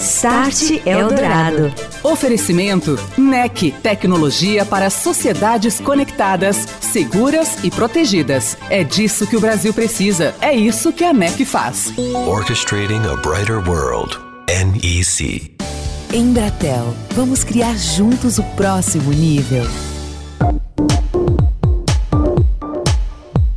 Start Eldorado. Oferecimento NEC, tecnologia para sociedades conectadas, seguras e protegidas. É disso que o Brasil precisa. É isso que a NEC faz. Orchestrating a brighter world. NEC. Embratel, vamos criar juntos o próximo nível.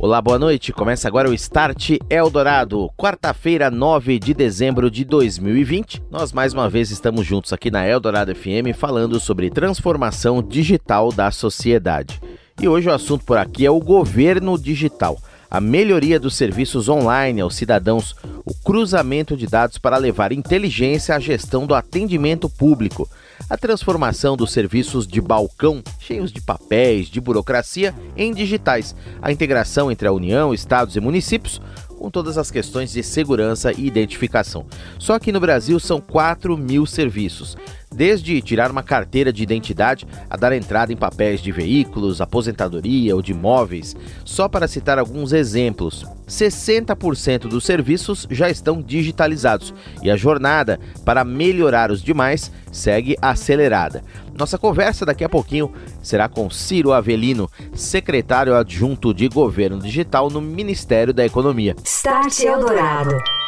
Olá, boa noite. Começa agora o Start Eldorado, quarta-feira, 9 de dezembro de 2020. Nós mais uma vez estamos juntos aqui na Eldorado FM falando sobre transformação digital da sociedade. E hoje o assunto por aqui é o governo digital a melhoria dos serviços online aos cidadãos, o cruzamento de dados para levar inteligência à gestão do atendimento público, a transformação dos serviços de balcão, cheios de papéis, de burocracia, em digitais, a integração entre a União, estados e municípios, com todas as questões de segurança e identificação. Só que no Brasil são 4 mil serviços desde tirar uma carteira de identidade a dar entrada em papéis de veículos, aposentadoria ou de imóveis, só para citar alguns exemplos. 60% dos serviços já estão digitalizados e a jornada para melhorar os demais segue acelerada. Nossa conversa daqui a pouquinho será com Ciro Avelino, secretário adjunto de Governo Digital no Ministério da Economia. Start Eldorado.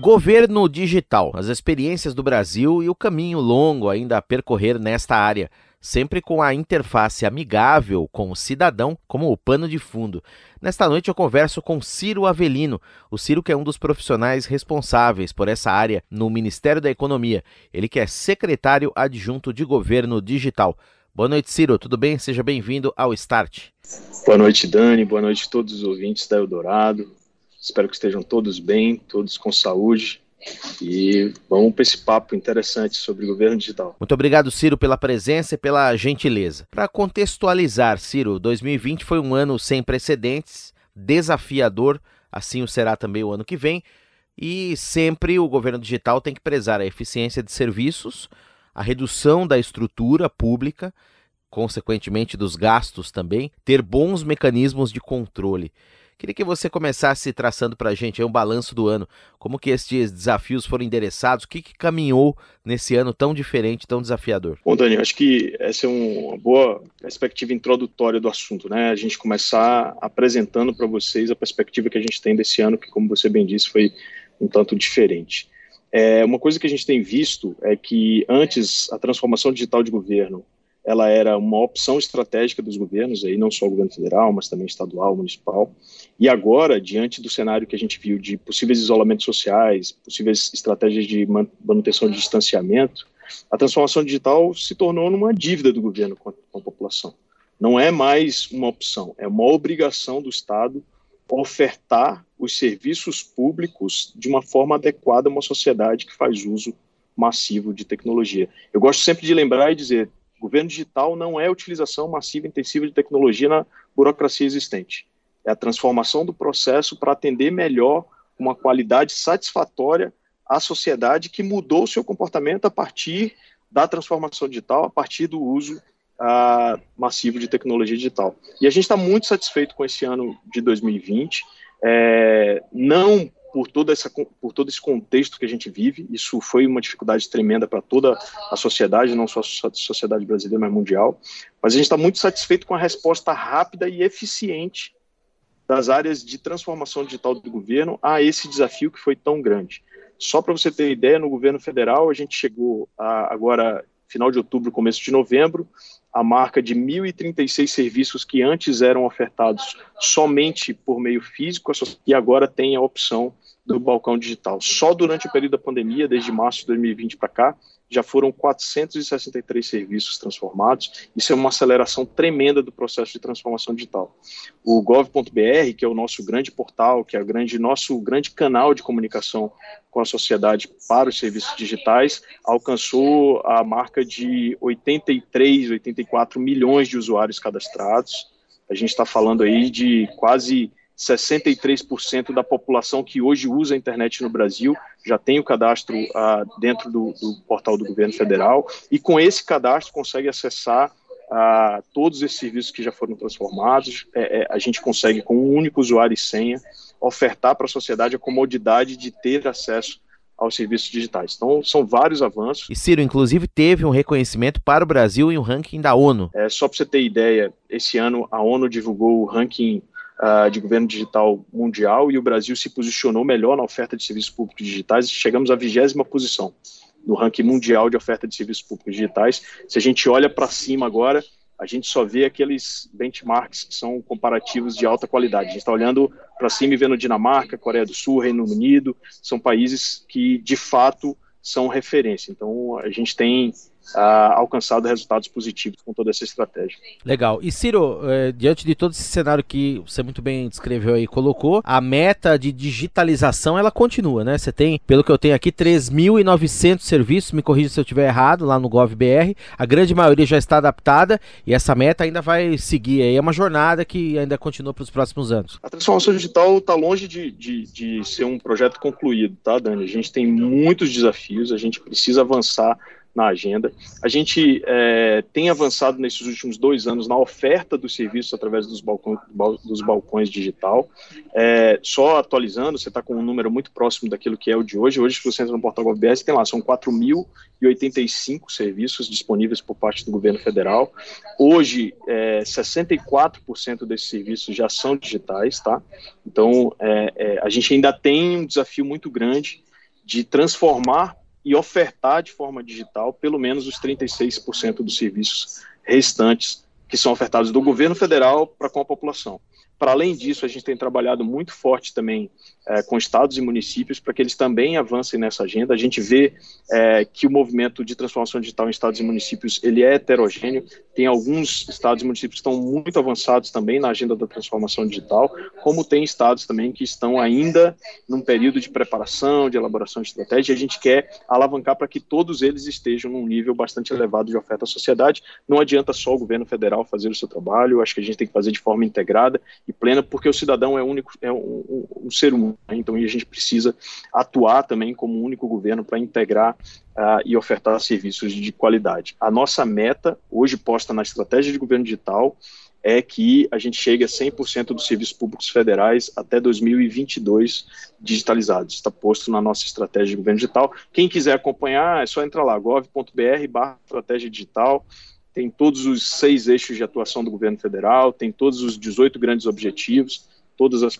Governo digital, as experiências do Brasil e o caminho longo ainda a percorrer nesta área, sempre com a interface amigável com o cidadão como o pano de fundo. Nesta noite eu converso com Ciro Avelino, o Ciro que é um dos profissionais responsáveis por essa área no Ministério da Economia, ele que é secretário adjunto de Governo Digital. Boa noite, Ciro, tudo bem? Seja bem-vindo ao Start. Boa noite, Dani, boa noite a todos os ouvintes da Eldorado. Espero que estejam todos bem, todos com saúde. E vamos para esse papo interessante sobre governo digital. Muito obrigado, Ciro, pela presença e pela gentileza. Para contextualizar, Ciro, 2020 foi um ano sem precedentes, desafiador, assim o será também o ano que vem. E sempre o governo digital tem que prezar a eficiência de serviços, a redução da estrutura pública, consequentemente dos gastos também, ter bons mecanismos de controle. Queria que você começasse traçando para a gente um balanço do ano, como que esses desafios foram endereçados, o que, que caminhou nesse ano tão diferente, tão desafiador? Bom, Dani, acho que essa é uma boa perspectiva introdutória do assunto, né? A gente começar apresentando para vocês a perspectiva que a gente tem desse ano, que, como você bem disse, foi um tanto diferente. É, uma coisa que a gente tem visto é que antes a transformação digital de governo ela era uma opção estratégica dos governos, aí não só o governo federal, mas também estadual, municipal. E agora, diante do cenário que a gente viu de possíveis isolamentos sociais, possíveis estratégias de manutenção de distanciamento, a transformação digital se tornou numa dívida do governo com a, população. Não é mais uma opção, é uma obrigação do Estado ofertar os serviços públicos de uma forma adequada a uma sociedade que faz uso massivo de tecnologia. Eu gosto sempre de lembrar e dizer, Governo digital não é a utilização massiva e intensiva de tecnologia na burocracia existente. É a transformação do processo para atender melhor uma qualidade satisfatória à sociedade que mudou seu comportamento a partir da transformação digital, a partir do uso uh, massivo de tecnologia digital. E a gente está muito satisfeito com esse ano de 2020, é, não por, toda essa, por todo esse contexto que a gente vive. Isso foi uma dificuldade tremenda para toda a sociedade, não só a sociedade brasileira, mas mundial. Mas a gente está muito satisfeito com a resposta rápida e eficiente das áreas de transformação digital do governo a esse desafio que foi tão grande. Só para você ter ideia, no governo federal, a gente chegou a, agora, final de outubro, começo de novembro, a marca de 1.036 serviços que antes eram ofertados somente por meio físico e agora tem a opção do balcão digital. Só durante o período da pandemia, desde março de 2020 para cá, já foram 463 serviços transformados. Isso é uma aceleração tremenda do processo de transformação digital. O gov.br, que é o nosso grande portal, que é o grande, nosso grande canal de comunicação com a sociedade para os serviços digitais, alcançou a marca de 83, 84 milhões de usuários cadastrados. A gente está falando aí de quase 63% da população que hoje usa a internet no Brasil já tem o cadastro ah, dentro do, do, portal do governo federal e com esse cadastro consegue acessar ah, todos esses serviços que já foram transformados. É, é, a gente consegue, com um único usuário e senha, ofertar para a sociedade a comodidade de ter acesso aos serviços digitais. Então, são vários avanços. E Ciro, inclusive, teve um reconhecimento para o Brasil em um ranking da ONU. É, só para você ter ideia, esse ano a ONU divulgou o ranking uh, de governo digital mundial e o Brasil se posicionou melhor na oferta de serviços públicos digitais. Chegamos à vigésima posição no ranking mundial de oferta de serviços públicos digitais. Se a gente olha para cima agora, a gente só vê aqueles benchmarks que são comparativos de alta qualidade. A gente está olhando para cima e vendo Dinamarca, Coreia do Sul, Reino Unido, são países que de fato são referência. Então a gente tem uh, alcançado resultados positivos com toda essa estratégia. Legal. E Ciro, eh, diante de todo esse cenário que você muito bem descreveu aí, colocou, a meta de digitalização ela continua, né? Você tem, pelo que eu tenho aqui, 3.900 serviços, me corrija se eu estiver errado, lá no GovBR. A grande maioria já está adaptada e essa meta ainda vai seguir aí. É uma jornada que ainda continua para os próximos anos. A transformação digital está longe de, de, de ser um projeto concluído, tá, Dani? A gente tem muitos desafios, a gente precisa avançar na agenda. A gente é, tem avançado nesses últimos dois anos na oferta dos serviços através dos balcões, dos balcões digital. É, só atualizando, você está com um número muito próximo daquilo que é o de hoje. Hoje, se você entra no portal GovBS, tem lá, são 4.085 serviços disponíveis por parte do governo federal. Hoje, é, 64% desses serviços já são digitais, tá? Então, a gente ainda tem um desafio muito grande de transformar e ofertar de forma digital pelo menos os 36% dos serviços restantes que são ofertados do governo federal para com a população. Para além disso, a gente tem trabalhado muito forte também é, com estados e municípios para que eles também avancem nessa agenda. A gente vê é, que o movimento de transformação digital em estados e municípios ele é heterogêneo. Tem alguns estados e municípios que estão muito avançados também na agenda da transformação digital, como tem estados também que estão ainda num período de preparação, de elaboração de estratégia. A gente quer alavancar para que todos eles estejam num nível bastante elevado de oferta à sociedade. Não adianta só o governo federal fazer o seu trabalho. Acho que a gente tem que fazer de forma integrada e plena, porque o cidadão é único, é um, um, um ser humano né? Então, a gente precisa atuar também como único governo para integrar uh, e ofertar serviços de qualidade. A nossa meta, hoje posta na estratégia de governo digital, é que a gente chegue a 100% dos serviços públicos federais até 2022 digitalizados. Está posto na nossa estratégia de governo digital. Quem quiser acompanhar, é só entrar lá, gov.br barra estratégia digital, tem todos os seis eixos de atuação do governo federal, tem todos os 18 grandes objetivos, todas as,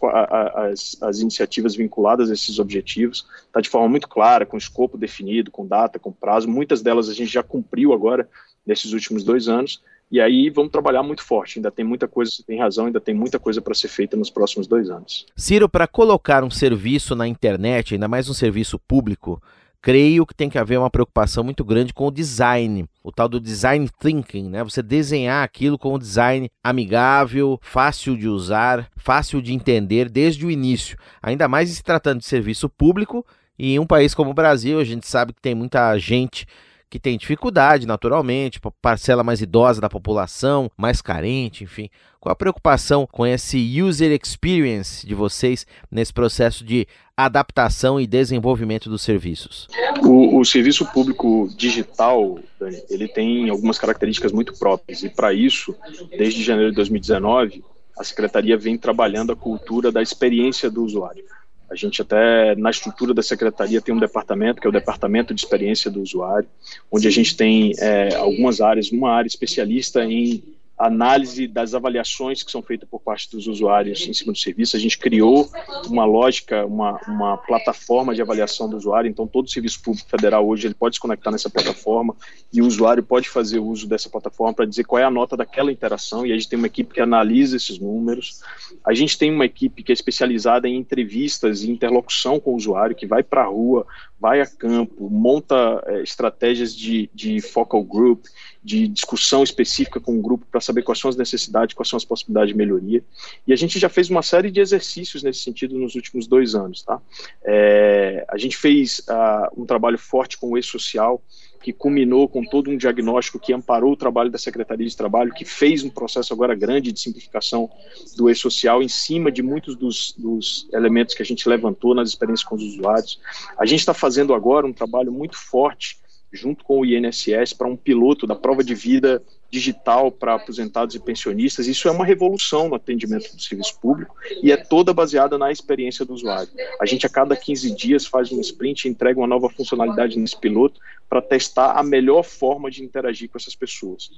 as, as iniciativas vinculadas a esses objetivos, está de forma muito clara, com escopo definido, com data, com prazo. Muitas delas a gente já cumpriu agora, nesses últimos dois anos, e aí vamos trabalhar muito forte. Ainda tem muita coisa, você tem razão, ainda tem muita coisa para ser feita nos próximos dois anos. Ciro, para colocar um serviço na internet, ainda mais um serviço público, creio que tem que haver uma preocupação muito grande com o design, o tal do design thinking, né? Você desenhar aquilo com um design amigável, fácil de usar, fácil de entender desde o início. Ainda mais se tratando de serviço público e em um país como o Brasil, a gente sabe que tem muita gente que tem dificuldade, naturalmente, parcela mais idosa da população, mais carente, enfim. Qual a preocupação com esse user experience de vocês nesse processo de adaptação e desenvolvimento dos serviços? O, o serviço público digital, Dani, ele tem algumas características muito próprias e para isso, desde janeiro de 2019, a secretaria vem trabalhando a cultura da experiência do usuário. A gente até na estrutura da secretaria tem um departamento que é o departamento de experiência do usuário, onde a gente tem é, algumas áreas, uma área especialista em análise das avaliações que são feitas por parte dos usuários em cima do serviço. A gente criou uma lógica, uma, uma plataforma de avaliação do usuário, então todo serviço público federal hoje ele pode se conectar nessa plataforma e o usuário pode fazer uso dessa plataforma para dizer qual é a nota daquela interação e a gente tem uma equipe que analisa esses números. A gente tem uma equipe que é especializada em entrevistas e interlocução com o usuário, que vai para a rua, vai a campo, monta é, estratégias de, de focal group, de discussão específica com o grupo para saber quais são as necessidades, quais são as possibilidades de melhoria. E a gente já fez uma série de exercícios nesse sentido nos últimos dois anos. Tá? É, a gente fez uh, um trabalho forte com o e-social, que culminou com todo um diagnóstico que amparou o trabalho da Secretaria de Trabalho, que fez um processo agora grande de simplificação do e-social em cima de muitos dos, dos, elementos que a gente levantou nas experiências com os usuários. A gente está fazendo agora um trabalho muito forte junto com o INSS para um piloto da prova de vida digital para aposentados e pensionistas. Isso é uma revolução no atendimento do serviço público e é toda baseada na experiência do usuário. A gente a cada 15 dias faz um sprint e entrega uma nova funcionalidade nesse piloto para testar a melhor forma de interagir com essas pessoas.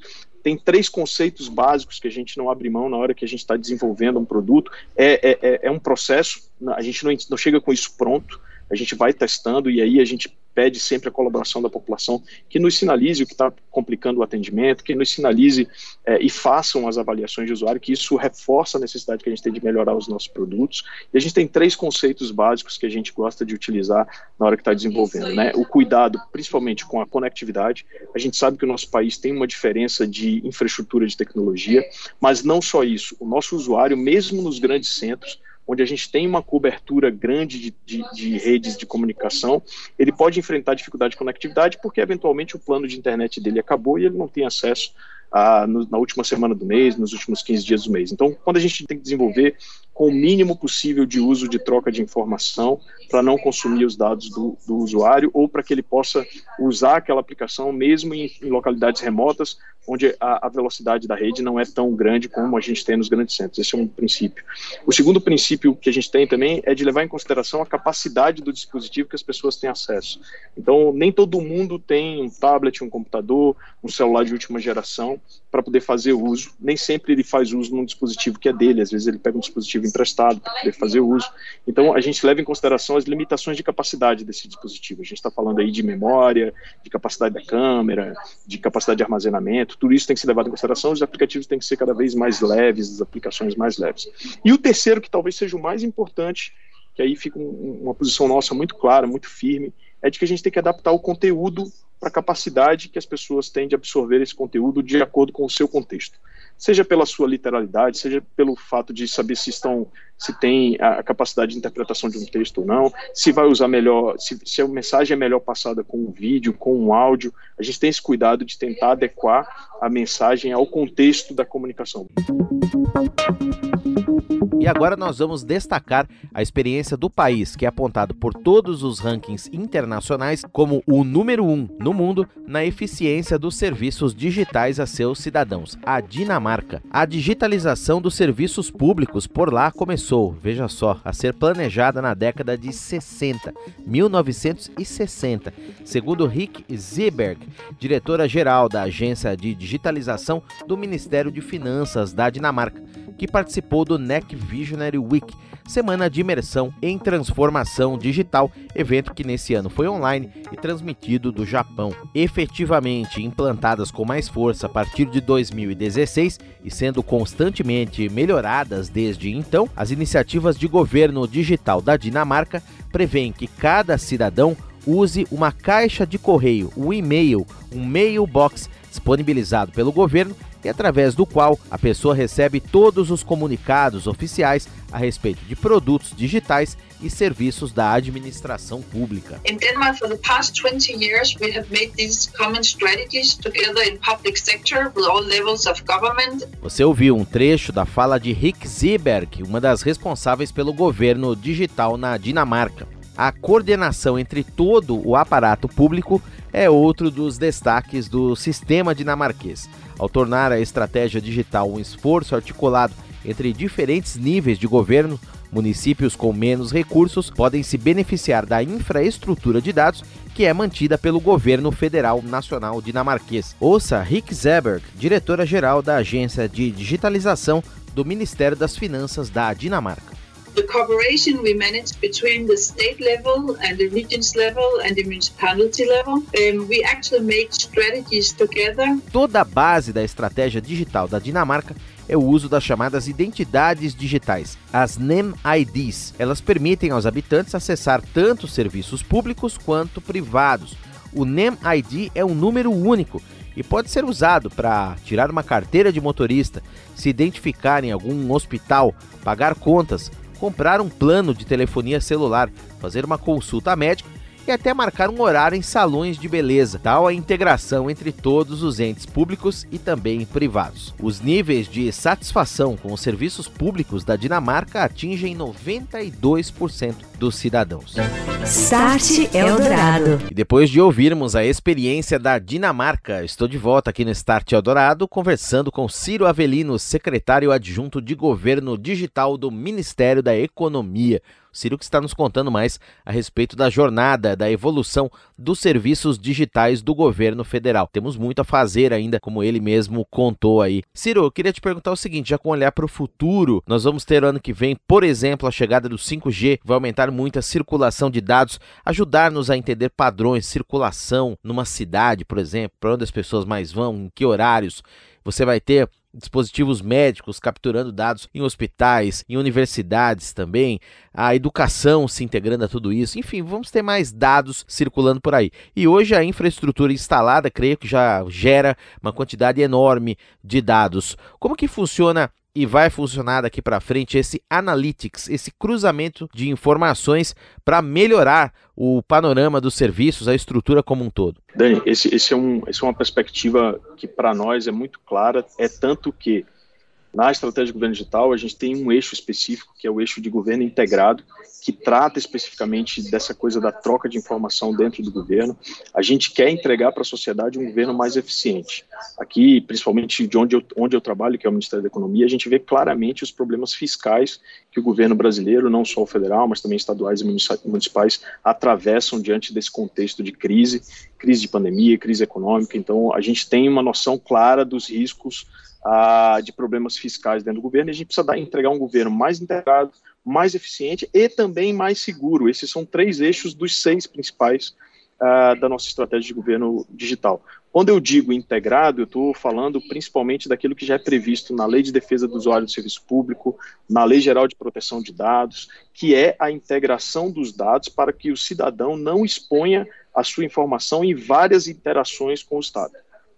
Tem três conceitos básicos que a gente não abre mão na hora que a gente está desenvolvendo um produto. É, é, é, é um processo, a gente não, não chega com isso pronto, a gente vai testando e aí a gente pede sempre a colaboração da população que nos sinalize o que está complicando o atendimento, que nos sinalize é, e façam as avaliações de usuário, que isso reforça a necessidade que a gente tem de melhorar os nossos produtos. E a gente tem três conceitos básicos que a gente gosta de utilizar na hora que está desenvolvendo, né? O cuidado, principalmente com a conectividade. A gente sabe que o nosso país tem uma diferença de infraestrutura de tecnologia, mas não só isso. O nosso usuário, mesmo nos grandes centros, onde a gente tem uma cobertura grande de, de, de, redes de comunicação, ele pode enfrentar dificuldade de conectividade porque eventualmente o plano de internet dele acabou e ele não tem acesso a, no, na última semana do mês, nos últimos 15 dias do mês. Então, quando a gente tem que desenvolver com o mínimo possível de uso de troca de informação para não consumir os dados do, do usuário ou para que ele possa usar aquela aplicação mesmo em, em localidades remotas onde a, a, velocidade da rede não é tão grande como a gente tem nos grandes centros. Esse é um princípio. O segundo princípio que a gente tem também é de levar em consideração a capacidade do dispositivo que as pessoas têm acesso. Então, nem todo mundo tem um tablet, um computador, um celular de última geração para poder fazer uso. Nem sempre ele faz uso num dispositivo que é dele, às vezes ele pega um dispositivo emprestado para poder fazer uso. Então, a gente leva em consideração as limitações de capacidade desse dispositivo. A gente está falando aí de memória, de capacidade da câmera, de capacidade de armazenamento, tudo isso tem que ser levado em consideração. Os aplicativos têm que ser cada vez mais leves, as aplicações mais leves. E o terceiro, que talvez seja o mais importante, que aí fica um, uma posição nossa muito clara, muito firme, é de que a gente tem que adaptar o conteúdo para a capacidade que as pessoas têm de absorver esse conteúdo de acordo com o seu contexto seja pela sua literalidade, seja pelo fato de saber se estão, se tem a capacidade de interpretação de um texto ou não, se vai usar melhor, se, se a mensagem é melhor passada com um vídeo, com um áudio. A gente tem esse cuidado de tentar adequar a mensagem ao contexto da comunicação. E agora nós vamos destacar a experiência do país, que é apontado por todos os rankings internacionais como o número um no mundo na eficiência dos serviços digitais a seus cidadãos, a Dinamarca. A digitalização dos serviços públicos por lá começou, veja só, a ser planejada na década de 60, 1960, segundo Rick Zieberg, diretora-geral da Agência de Digitalização do Ministério de Finanças da Dinamarca que participou do NEC Visionary Week, semana de imersão em transformação digital, evento que nesse ano foi online e transmitido do Japão. Efetivamente implantadas com mais força a partir de 2016 e sendo constantemente melhoradas desde então, as iniciativas de governo digital da Dinamarca prevêem que cada cidadão use uma caixa de correio, um e-mail, um mailbox disponibilizado pelo governo e através do qual a pessoa recebe todos os comunicados oficiais a respeito de produtos digitais e serviços da administração pública. In Denmark for the past 20 years we have made these common strategies together in public sector with all levels of government. Você ouviu um trecho da fala de Rick Zieberg, uma das responsáveis pelo governo digital na Dinamarca. A coordenação entre todo o aparato público é outro dos destaques do sistema dinamarquês. Ao tornar a estratégia digital um esforço articulado entre diferentes níveis de governo, municípios com menos recursos podem se beneficiar da infraestrutura de dados que é mantida pelo governo federal nacional dinamarquês. Ouça Rick Zeberg, diretora-geral da Agência de Digitalização do Ministério das Finanças da Dinamarca the cooperation we manage between the state level and the regions level and the municipality level. Um, we actually make strategies together. Toda a base da estratégia digital da Dinamarca é o uso das chamadas identidades digitais, as NEM-IDs. Elas permitem aos habitantes acessar tanto serviços públicos quanto privados. O NEM-ID é um número único e pode ser usado para tirar uma carteira de motorista, se identificar em algum hospital, pagar contas comprar um plano de telefonia celular, fazer uma consulta médica e até marcar um horário em salões de beleza, tal a integração entre todos os entes públicos e também privados. Os níveis de satisfação com os serviços públicos da Dinamarca atingem 92% dos cidadãos. Start Eldorado. E depois de ouvirmos a experiência da Dinamarca, estou de volta aqui no Start Eldorado conversando com Ciro Avelino, secretário adjunto de governo digital do Ministério da Economia. Ciro que está nos contando mais a respeito da jornada, da evolução dos serviços digitais do governo federal. Temos muito a fazer ainda, como ele mesmo contou aí. Ciro, eu queria te perguntar o seguinte, já com olhar para o futuro, nós vamos ter ano que vem, por exemplo, a chegada do 5G, vai aumentar muito a circulação de dados, ajudar-nos a entender padrões, circulação numa cidade, por exemplo, para onde as pessoas mais vão, em que horários. Você vai ter dispositivos médicos capturando dados em hospitais, em universidades também, a educação se integrando a tudo isso. Enfim, vamos ter mais dados circulando por aí. E hoje a infraestrutura instalada, creio que já gera uma quantidade enorme de dados. Como que funciona e vai funcionar daqui para frente esse analytics, esse cruzamento de informações para melhorar o panorama dos serviços, a estrutura como um todo? Dani, esse, esse é, um, esse é uma perspectiva que para nós é muito clara, é tanto que na estratégia de governo digital, a gente tem um eixo específico, que é o eixo de governo integrado, que trata especificamente dessa coisa da troca de informação dentro do governo. A gente quer entregar para a sociedade um governo mais eficiente. Aqui, principalmente de onde eu, onde eu trabalho, que é o Ministério da Economia, a gente vê claramente os problemas fiscais que o governo brasileiro, não só o federal, mas também estaduais e municipais, atravessam diante desse contexto de crise, crise de pandemia, crise econômica. Então, a gente tem uma noção clara dos riscos ah, de problemas fiscais dentro do governo, e a gente precisa dar, entregar um governo mais integrado, mais eficiente e também mais seguro. Esses são três eixos dos seis principais ah, da nossa estratégia de governo digital. Quando eu digo integrado, eu estou falando principalmente daquilo que já é previsto na Lei de Defesa do Usuário do Serviço Público, na Lei Geral de Proteção de Dados, que é a integração dos dados para que o cidadão não exponha a sua informação em várias interações com o Estado.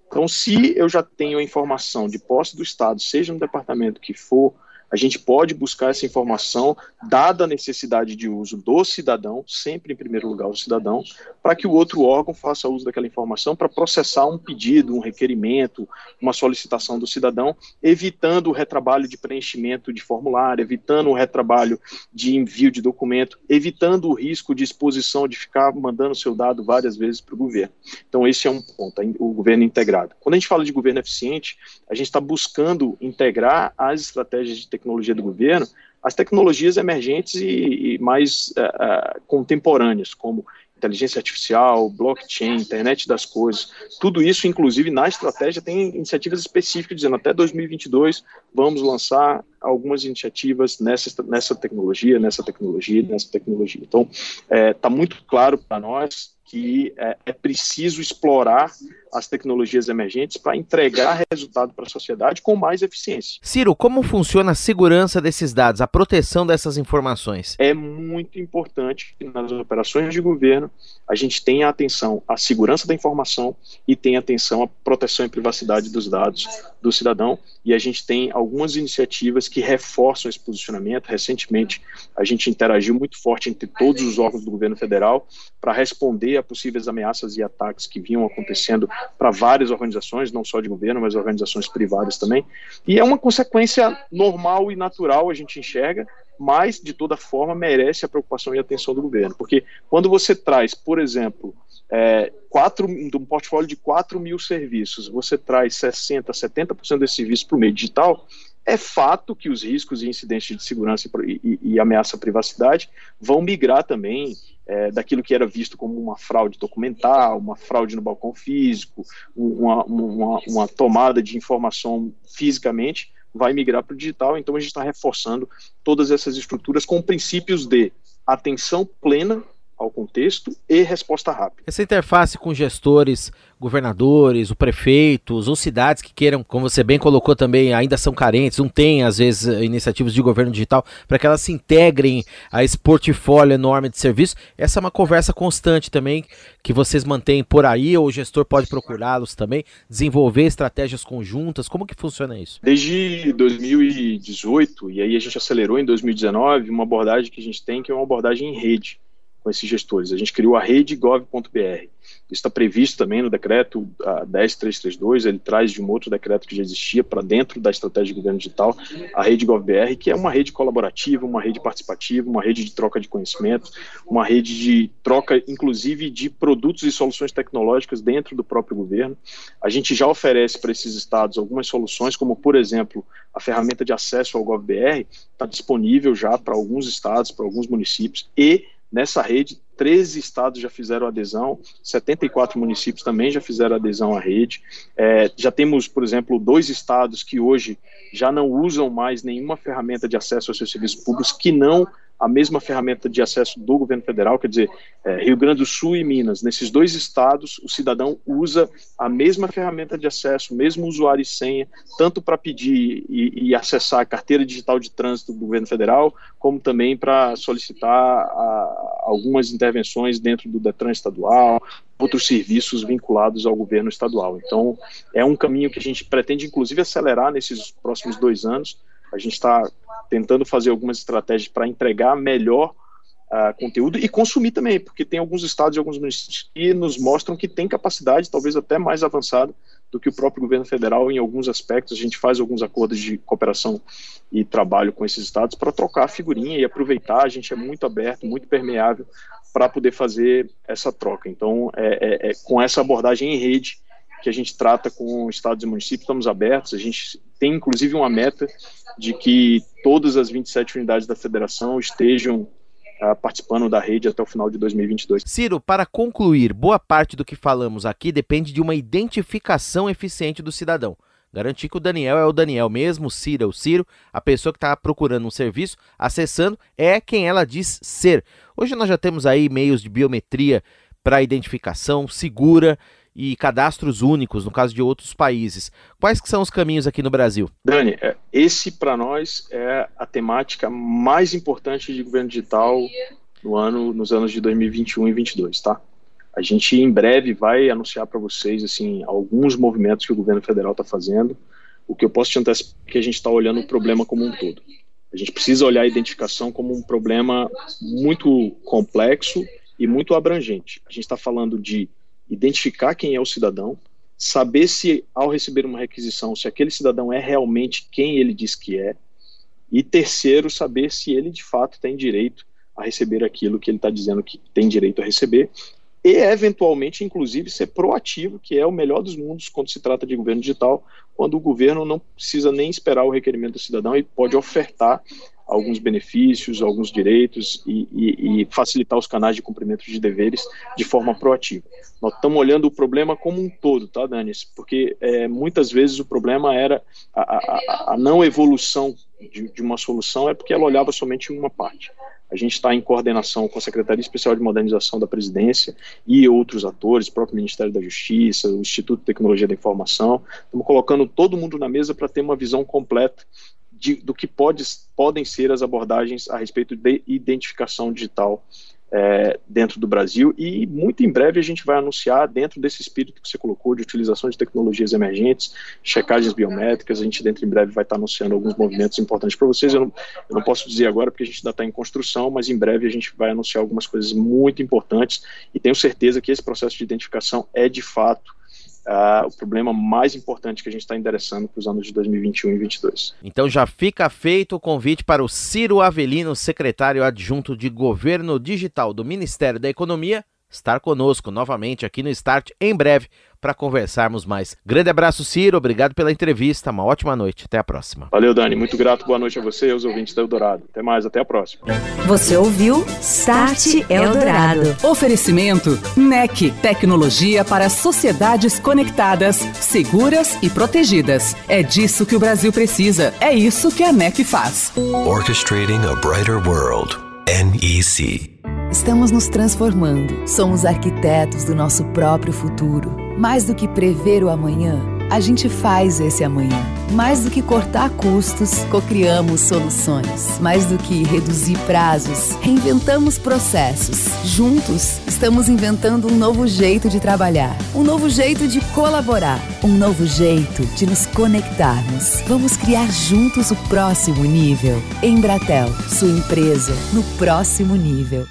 Então, se eu já tenho a informação de posse do Estado, seja no departamento que for, a gente pode buscar essa informação, dada a necessidade de uso do cidadão, sempre em primeiro lugar o cidadão, para que o outro órgão faça uso daquela informação para processar um pedido, um requerimento, uma solicitação do cidadão, evitando o retrabalho de preenchimento de formulário, evitando o retrabalho de envio de documento, evitando o risco de exposição de ficar mandando seu dado várias vezes para o governo. Então, esse é um ponto, o governo integrado. Quando a gente fala de governo eficiente, a gente está buscando integrar as estratégias de tecnologia tecnologia do governo, as tecnologias emergentes e, e mais uh, uh, contemporâneas, como inteligência artificial, blockchain, internet das coisas, tudo isso, inclusive, na estratégia, tem iniciativas específicas dizendo até 2022 vamos lançar algumas iniciativas nessa, nessa tecnologia, nessa tecnologia, nessa tecnologia. Então, está é, tá muito claro para nós que é, é preciso explorar as tecnologias emergentes para entregar resultado para a sociedade com mais eficiência. Ciro, como funciona a segurança desses dados, a proteção dessas informações? É muito importante que nas operações de governo a gente tenha atenção à segurança da informação e tenha atenção à proteção e privacidade dos dados do cidadão. E a gente tem algumas iniciativas que reforçam esse posicionamento. Recentemente, a gente interagiu muito forte entre todos os órgãos do governo federal para responder a possíveis ameaças e ataques que vinham acontecendo para várias organizações, não só de governo, mas organizações privadas também. E é uma consequência normal e natural, a gente enxerga, mas de toda forma merece a preocupação e atenção do governo. Porque quando você traz, por exemplo, é, quatro, um portfólio de 4 mil serviços, você traz 60%, 70% desse serviço para o meio digital, é fato que os riscos e incidentes de segurança e, e, e ameaça à privacidade vão migrar também é, daquilo que era visto como uma fraude documental, uma fraude no balcão físico, uma, uma, uma tomada de informação fisicamente, vai migrar para o digital. Então a gente está reforçando todas essas estruturas com princípios de atenção plena ao contexto e resposta rápida. Essa interface com gestores, governadores, o prefeitos ou cidades que queiram, como você bem colocou também, ainda são carentes, não tem às vezes iniciativas de governo digital para que elas se integrem a esse portfólio enorme de serviços. Essa é uma conversa constante também que vocês mantêm por aí ou o gestor pode procurá-los também, desenvolver estratégias conjuntas. Como que funciona isso? Desde 2018 e aí a gente acelerou em 2019 uma abordagem que a gente tem que é uma abordagem em rede com esses gestores. A gente criou a rede gov.br. Isso está previsto também no decreto 10332, ele traz de um outro decreto que já existia para dentro da estratégia de governo digital, a rede GovBR, que é uma rede colaborativa, uma rede participativa, uma rede de troca de conhecimento, uma rede de troca, inclusive, de produtos e soluções tecnológicas dentro do próprio governo. A gente já oferece para esses estados algumas soluções, como, por exemplo, a ferramenta de acesso ao GovBR, está disponível já para alguns estados, para alguns municípios, e Nessa rede, 13 estados já fizeram adesão, 74 municípios também já fizeram adesão à rede. É, já temos, por exemplo, dois estados que hoje já não usam mais nenhuma ferramenta de acesso aos seus serviços públicos que não a mesma ferramenta de acesso do governo federal, quer dizer, é, Rio Grande do Sul e Minas. Nesses dois estados, o cidadão usa a mesma ferramenta de acesso, mesmo usuário e senha, tanto para pedir e, e, acessar a carteira digital de trânsito do governo federal, como também para solicitar a, algumas intervenções dentro do Detran estadual, outros serviços vinculados ao governo estadual. Então, é um caminho que a gente pretende, inclusive, acelerar nesses próximos dois anos. A gente está tentando fazer algumas estratégias para entregar melhor uh, conteúdo e consumir também, porque tem alguns estados e alguns municípios que nos mostram que tem capacidade, talvez até mais avançada, do que o próprio governo federal em alguns aspectos. A gente faz alguns acordos de cooperação e trabalho com esses estados para trocar figurinha e aproveitar. A gente é muito aberto, muito permeável para poder fazer essa troca. Então, é, é, é com essa abordagem em rede que a gente trata com estados e municípios, estamos abertos. A gente tem inclusive uma meta de que todas as 27 unidades da federação estejam uh, participando da rede até o final de 2022. Ciro, para concluir, boa parte do que falamos aqui depende de uma identificação eficiente do cidadão. Garantir que o Daniel é o Daniel mesmo, o Ciro é o Ciro, a pessoa que está procurando um serviço, acessando, é quem ela diz ser. Hoje nós já temos aí meios de biometria para identificação segura e cadastros únicos, no caso de outros países. Quais que são os caminhos aqui no Brasil? Dani, é, esse para nós é a temática mais importante de governo digital no ano, nos anos de 2021 e 2022, tá? A gente em breve vai anunciar para vocês assim alguns movimentos que o governo federal está fazendo. O que eu posso te antecipar é que a gente está olhando o problema como um todo. A gente precisa olhar a identificação como um problema muito complexo e muito abrangente. A gente está falando de identificar quem é o cidadão, saber se, ao receber uma requisição, se aquele cidadão é realmente quem ele diz que é, e terceiro, saber se ele de fato tem direito a receber aquilo que ele está dizendo que tem direito a receber, e eventualmente, inclusive, ser proativo, que é o melhor dos mundos quando se trata de governo digital, quando o governo não precisa nem esperar o requerimento do cidadão e pode ofertar alguns benefícios, alguns direitos e, e, e, facilitar os canais de cumprimento de deveres de forma proativa. Nós estamos olhando o problema como um todo, tá, Danis? Porque é, muitas vezes o problema era a, a, a não evolução de, de, uma solução é porque ela olhava somente uma parte. A gente está em coordenação com a Secretaria Especial de Modernização da Presidência e outros atores, o próprio Ministério da Justiça, o Instituto de Tecnologia da Informação. Estamos colocando todo mundo na mesa para ter uma visão completa de, do que pode, podem ser as abordagens a respeito de identificação digital é, dentro do Brasil. E muito em breve a gente vai anunciar dentro desse espírito que você colocou de utilização de tecnologias emergentes, checagens biométricas, a gente dentro em breve vai estar anunciando alguns movimentos importantes para vocês, eu não, eu não, posso dizer agora porque a gente ainda está em construção, mas em breve a gente vai anunciar algumas coisas muito importantes e tenho certeza que esse processo de identificação é de fato uh, o problema mais importante que a gente está endereçando para os anos de 2021 e 2022. Então já fica feito o convite para o Ciro Avelino, secretário adjunto de Governo Digital do Ministério da Economia, estar conosco novamente aqui no Start em breve para conversarmos mais. Grande abraço, Ciro. Obrigado pela entrevista. Uma ótima noite. Até a próxima. Valeu, Dani. Muito grato. Boa noite a você e aos ouvintes da Eldorado. Até mais. Até a próxima. Você ouviu Start Eldorado. Oferecimento NEC. Tecnologia para sociedades conectadas, seguras e protegidas. É disso que o Brasil precisa. É isso que a NEC faz. Orchestrating a Brighter World. NEC. Estamos nos transformando. Somos arquitetos do nosso próprio futuro. Mais do que prever o amanhã, a gente faz esse amanhã. Mais do que cortar custos, cocriamos soluções. Mais do que reduzir prazos, reinventamos processos. Juntos, estamos inventando um novo jeito de trabalhar, um novo jeito de colaborar, um novo jeito de nos conectarmos. Vamos criar juntos o próximo nível. Embratel, sua empresa no próximo nível.